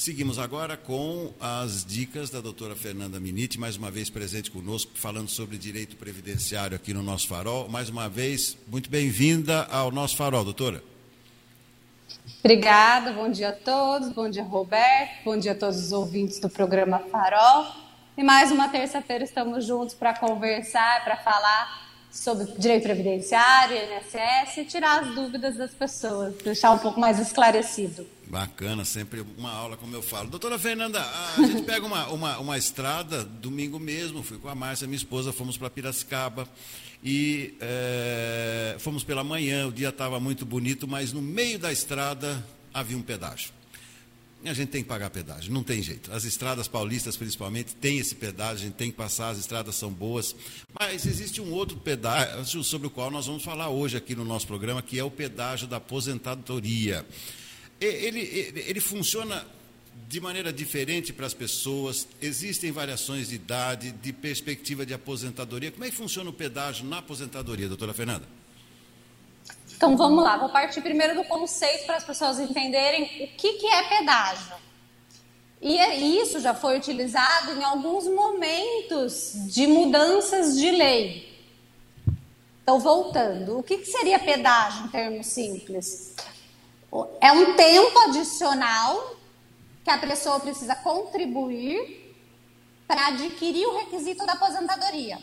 Seguimos agora com as dicas da doutora Fernanda Miniti, mais uma vez presente conosco, falando sobre direito previdenciário aqui no nosso farol. Mais uma vez, muito bem-vinda ao nosso farol, doutora. Obrigada, bom dia a todos, bom dia Roberto, bom dia a todos os ouvintes do programa Farol. E mais uma terça-feira estamos juntos para conversar, para falar sobre direito previdenciário, INSS e tirar as dúvidas das pessoas, deixar um pouco mais esclarecido. Bacana, sempre uma aula, como eu falo. Doutora Fernanda, a gente pega uma, uma, uma estrada, domingo mesmo, fui com a Márcia, minha esposa, fomos para Piracicaba e é, fomos pela manhã, o dia estava muito bonito, mas no meio da estrada havia um pedágio. E a gente tem que pagar pedágio, não tem jeito. As estradas paulistas, principalmente, têm esse pedágio, a gente tem que passar, as estradas são boas. Mas existe um outro pedágio sobre o qual nós vamos falar hoje aqui no nosso programa, que é o pedágio da aposentadoria ele, ele, ele funciona de maneira diferente para as pessoas, existem variações de idade, de perspectiva de aposentadoria. Como é que funciona o pedágio na aposentadoria, doutora Fernanda? Então vamos lá, vou partir primeiro do conceito para as pessoas entenderem o que, que é pedágio. E é, isso já foi utilizado em alguns momentos de mudanças de lei. Então, voltando, o que, que seria pedágio em termos simples? É um tempo adicional que a pessoa precisa contribuir para adquirir o requisito da aposentadoria.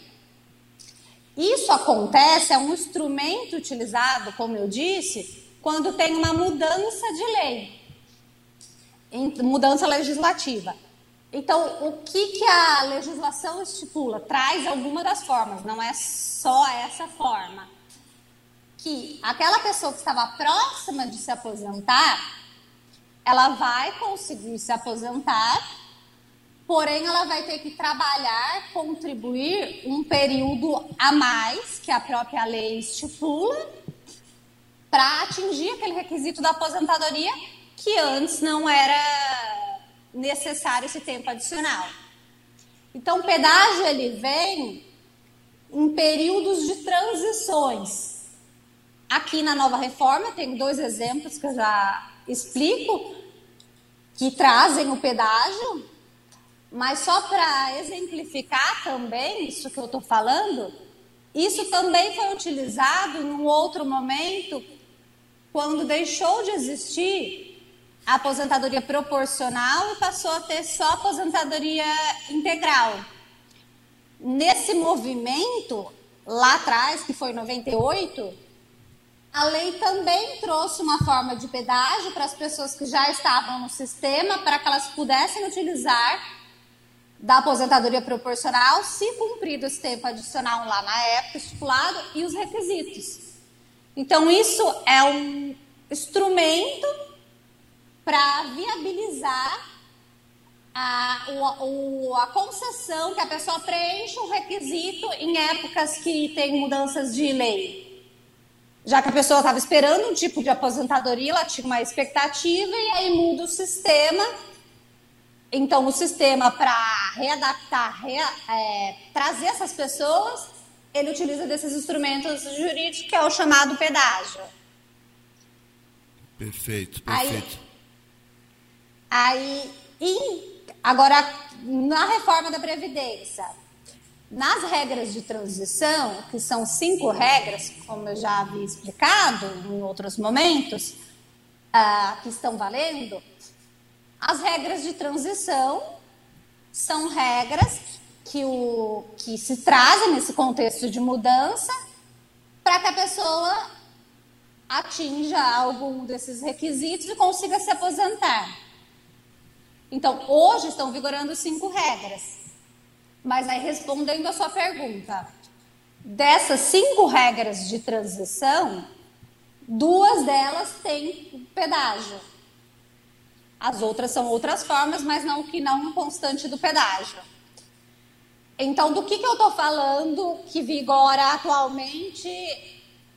Isso acontece, é um instrumento utilizado, como eu disse, quando tem uma mudança de lei, mudança legislativa. Então, o que, que a legislação estipula? Traz alguma das formas, não é só essa forma que aquela pessoa que estava próxima de se aposentar, ela vai conseguir se aposentar, porém ela vai ter que trabalhar, contribuir um período a mais que a própria lei estipula para atingir aquele requisito da aposentadoria que antes não era necessário esse tempo adicional. Então, o pedágio ele vem em períodos de transições. Aqui na nova reforma, tem dois exemplos que eu já explico, que trazem o pedágio, mas só para exemplificar também isso que eu estou falando, isso também foi utilizado em um outro momento, quando deixou de existir a aposentadoria proporcional e passou a ter só aposentadoria integral. Nesse movimento, lá atrás, que foi em 98, a lei também trouxe uma forma de pedágio para as pessoas que já estavam no sistema, para que elas pudessem utilizar da aposentadoria proporcional, se cumprido esse tempo adicional lá na época estipulado e os requisitos. Então, isso é um instrumento para viabilizar a, o, a concessão que a pessoa preenche um requisito em épocas que tem mudanças de lei já que a pessoa estava esperando um tipo de aposentadoria, ela tinha uma expectativa e aí muda o sistema. Então, o sistema para readaptar, é, trazer essas pessoas, ele utiliza desses instrumentos jurídicos que é o chamado pedágio. Perfeito, perfeito. Aí, aí agora, na reforma da Previdência, nas regras de transição, que são cinco regras, como eu já havia explicado em outros momentos, uh, que estão valendo, as regras de transição são regras que, o, que se trazem nesse contexto de mudança para que a pessoa atinja algum desses requisitos e consiga se aposentar. Então, hoje estão vigorando cinco regras. Mas aí, respondendo a sua pergunta, dessas cinco regras de transição, duas delas têm pedágio. As outras são outras formas, mas não que não constante do pedágio. Então, do que, que eu estou falando que vigora atualmente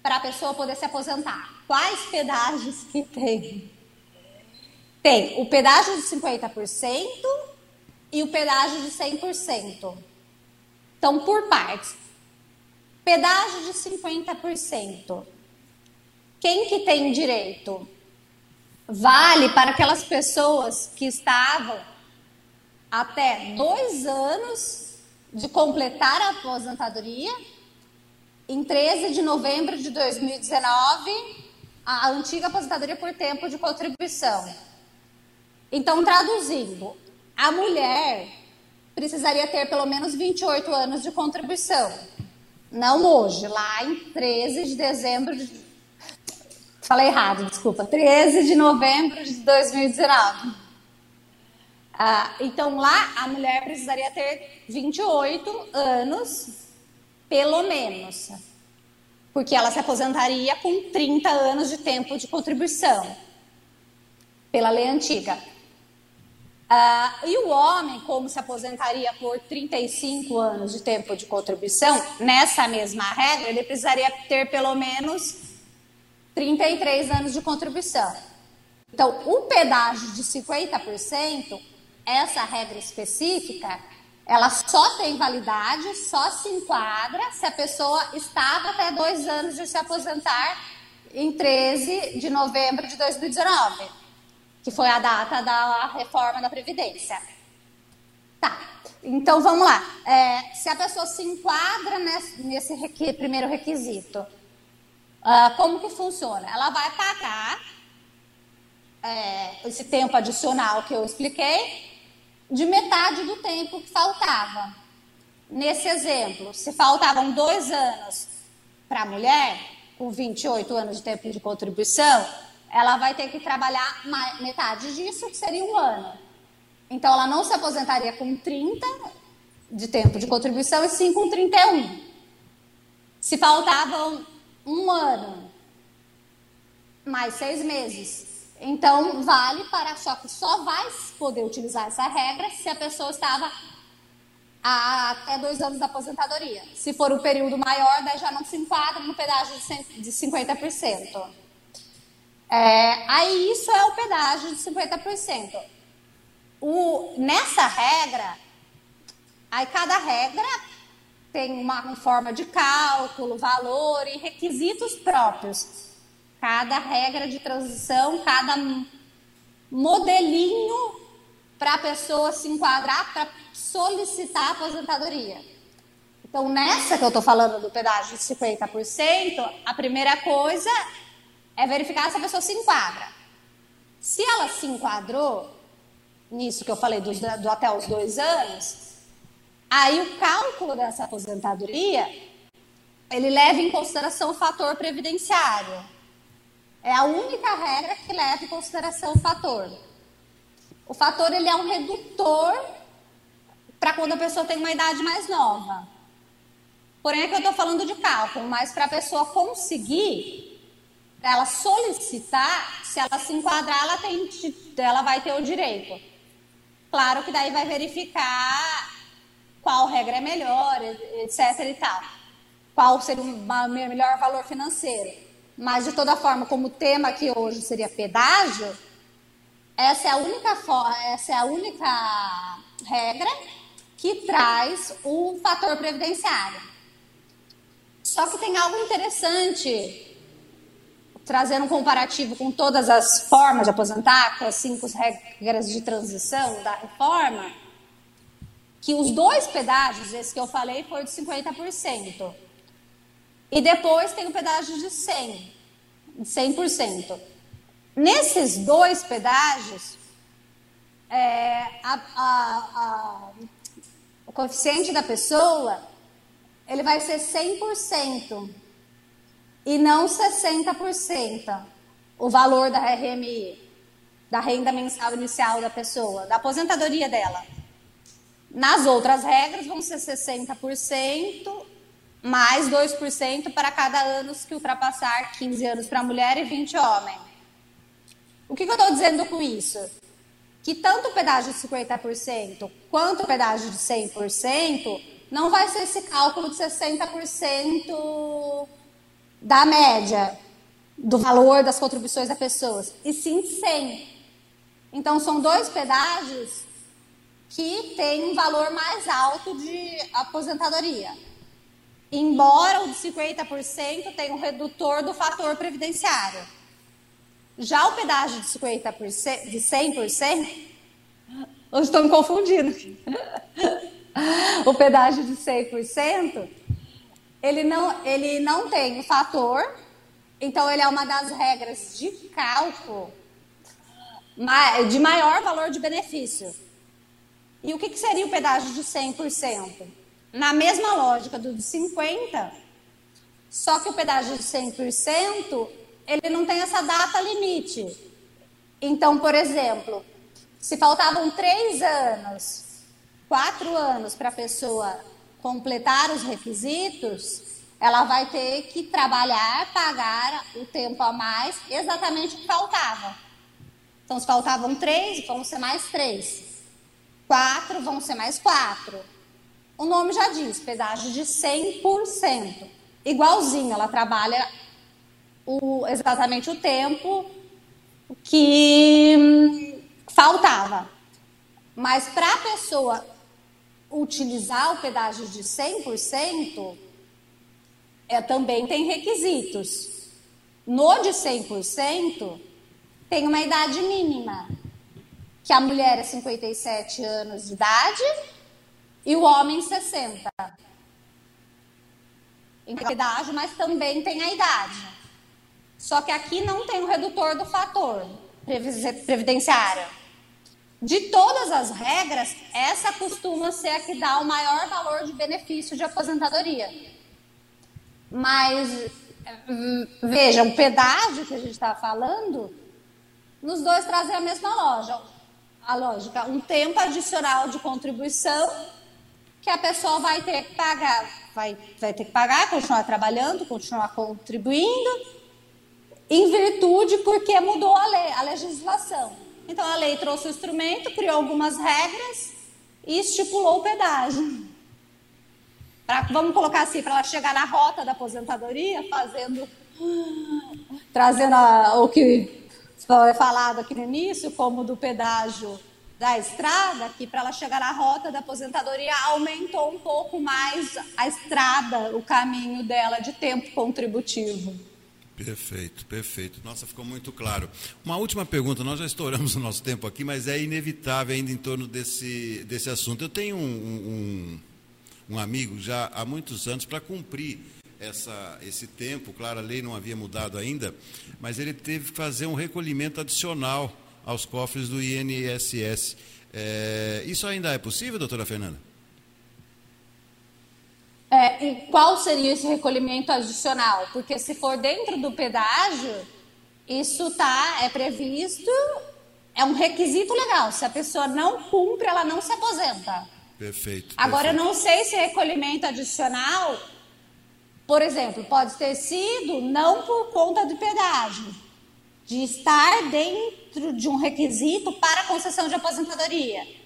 para a pessoa poder se aposentar? Quais pedágios que tem? Tem o pedágio de 50%, e o pedágio de 100%. Então, por partes. Pedágio de 50%. Quem que tem direito? vale para aquelas pessoas que estavam até dois anos de completar a aposentadoria. Em 13 de novembro de 2019, a antiga aposentadoria por tempo de contribuição. Então, traduzindo, a mulher precisaria ter pelo menos 28 anos de contribuição. Não hoje, lá em 13 de dezembro de. Falei errado, desculpa. 13 de novembro de 2019. Ah, então lá a mulher precisaria ter 28 anos, pelo menos. Porque ela se aposentaria com 30 anos de tempo de contribuição, pela lei antiga. Uh, e o homem, como se aposentaria por 35 anos de tempo de contribuição, nessa mesma regra, ele precisaria ter pelo menos 33 anos de contribuição. Então, o pedágio de 50%, essa regra específica, ela só tem validade, só se enquadra se a pessoa estava até dois anos de se aposentar em 13 de novembro de 2019 que foi a data da reforma da Previdência. Tá, então vamos lá. É, se a pessoa se enquadra nesse, nesse requ primeiro requisito, uh, como que funciona? Ela vai pagar é, esse tempo adicional que eu expliquei de metade do tempo que faltava. Nesse exemplo, se faltavam dois anos para a mulher, com 28 anos de tempo de contribuição, ela vai ter que trabalhar metade disso, que seria um ano. Então, ela não se aposentaria com 30 de tempo de contribuição, e sim com 31. Se faltavam um ano, mais seis meses. Então, vale para. Só que só vai poder utilizar essa regra se a pessoa estava até dois anos da aposentadoria. Se for o período maior, daí já não se enquadra no pedágio de 50%. É, aí isso é o pedágio de 50%. O, nessa regra, aí cada regra tem uma forma de cálculo, valor e requisitos próprios. Cada regra de transição, cada modelinho para a pessoa se enquadrar, para solicitar a aposentadoria. Então, nessa que eu estou falando do pedágio de 50%, a primeira coisa é verificar se a pessoa se enquadra. Se ela se enquadrou nisso que eu falei do, do até os dois anos, aí o cálculo dessa aposentadoria ele leva em consideração o fator previdenciário. É a única regra que leva em consideração o fator. O fator ele é um redutor para quando a pessoa tem uma idade mais nova. Porém, é que eu estou falando de cálculo, mas para a pessoa conseguir para ela solicitar, se ela se enquadrar, ela, tem, ela vai ter o direito. Claro que daí vai verificar qual regra é melhor, etc e tal. Qual seria o melhor valor financeiro. Mas, de toda forma, como o tema aqui hoje seria pedágio, essa é a única, essa é a única regra que traz o fator previdenciário. Só que tem algo interessante trazendo um comparativo com todas as formas de aposentar, com as cinco regras de transição da reforma, que os dois pedágios, esse que eu falei, foi de 50%. E depois tem o pedágio de 100, de 100%. Nesses dois pedágios, é, a, a, a, o coeficiente da pessoa ele vai ser 100% e não 60% o valor da RMI, da renda mensal inicial da pessoa, da aposentadoria dela. Nas outras regras vão ser 60% mais 2% para cada ano que ultrapassar 15 anos para mulher e 20 homem. O que, que eu estou dizendo com isso? Que tanto o pedágio de 50% quanto o pedágio de 100% não vai ser esse cálculo de 60% da média do valor das contribuições das pessoas, e sim 100. Então, são dois pedágios que têm um valor mais alto de aposentadoria. Embora o de 50% tenha um redutor do fator previdenciário. Já o pedágio de 50%, de 100%, hoje estou me confundindo. o pedágio de 100%, ele não, ele não tem o fator, então ele é uma das regras de cálculo de maior valor de benefício. E o que, que seria o pedágio de 100%? Na mesma lógica do de 50%, só que o pedágio de 100%, ele não tem essa data limite. Então, por exemplo, se faltavam três anos, quatro anos para a pessoa completar os requisitos, ela vai ter que trabalhar, pagar o tempo a mais, exatamente o que faltava. Então, se faltavam três, vão ser mais três. Quatro, vão ser mais quatro. O nome já diz, pedágio de 100%. Igualzinho, ela trabalha o, exatamente o tempo que faltava. Mas para a pessoa utilizar o pedágio de 100%, é, também tem requisitos. No de 100%, tem uma idade mínima, que a mulher é 57 anos de idade e o homem 60. Em idade, mas também tem a idade. Só que aqui não tem o redutor do fator previdenciário. De todas as regras, essa costuma ser a que dá o maior valor de benefício de aposentadoria. Mas, veja, o pedágio que a gente está falando, nos dois trazem a mesma loja, a lógica. Um tempo adicional de contribuição que a pessoa vai ter que pagar, vai, vai ter que pagar, continuar trabalhando, continuar contribuindo em virtude porque mudou a lei, a legislação. Então a lei trouxe o instrumento, criou algumas regras e estipulou o pedágio. Pra, vamos colocar assim, para ela chegar na rota da aposentadoria, fazendo, trazendo a, o que foi falado aqui no início, como do pedágio da estrada, que para ela chegar na rota da aposentadoria aumentou um pouco mais a estrada, o caminho dela de tempo contributivo. Perfeito, perfeito. Nossa, ficou muito claro. Uma última pergunta, nós já estouramos o nosso tempo aqui, mas é inevitável ainda em torno desse, desse assunto. Eu tenho um, um, um amigo já há muitos anos para cumprir essa, esse tempo, claro, a lei não havia mudado ainda, mas ele teve que fazer um recolhimento adicional aos cofres do INSS. É, isso ainda é possível, doutora Fernanda? É, e qual seria esse recolhimento adicional? Porque se for dentro do pedágio, isso tá, é previsto, é um requisito legal. Se a pessoa não cumpre, ela não se aposenta. Perfeito. Agora, perfeito. eu não sei se recolhimento adicional, por exemplo, pode ter sido não por conta do pedágio, de estar dentro de um requisito para concessão de aposentadoria.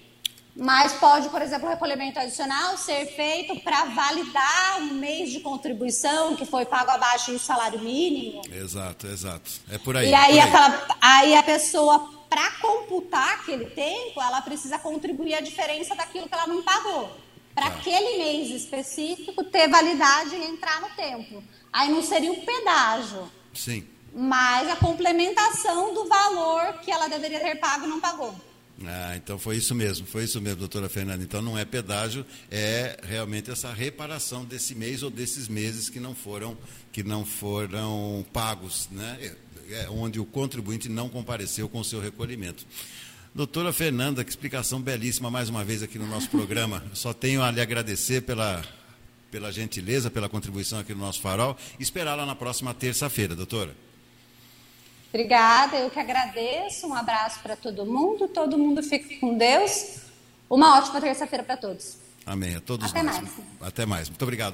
Mas pode, por exemplo, o recolhimento adicional ser feito para validar um mês de contribuição que foi pago abaixo do salário mínimo. Exato, exato. É por aí. E aí, aí. Aquela, aí a pessoa, para computar aquele tempo, ela precisa contribuir a diferença daquilo que ela não pagou. Para tá. aquele mês específico ter validade e entrar no tempo. Aí não seria o pedágio. Sim. Mas a complementação do valor que ela deveria ter pago não pagou. Ah, então foi isso mesmo, foi isso mesmo, doutora Fernanda. Então não é pedágio, é realmente essa reparação desse mês ou desses meses que não foram, que não foram pagos, né? É, é onde o contribuinte não compareceu com o seu recolhimento. Doutora Fernanda, que explicação belíssima mais uma vez aqui no nosso programa. Só tenho a lhe agradecer pela, pela gentileza, pela contribuição aqui no nosso farol. Esperá-la na próxima terça-feira, doutora. Obrigada, eu que agradeço. Um abraço para todo mundo. Todo mundo fique com Deus. Uma ótima terça-feira para todos. Amém. A todos Até nós. mais. Até mais. Muito obrigado.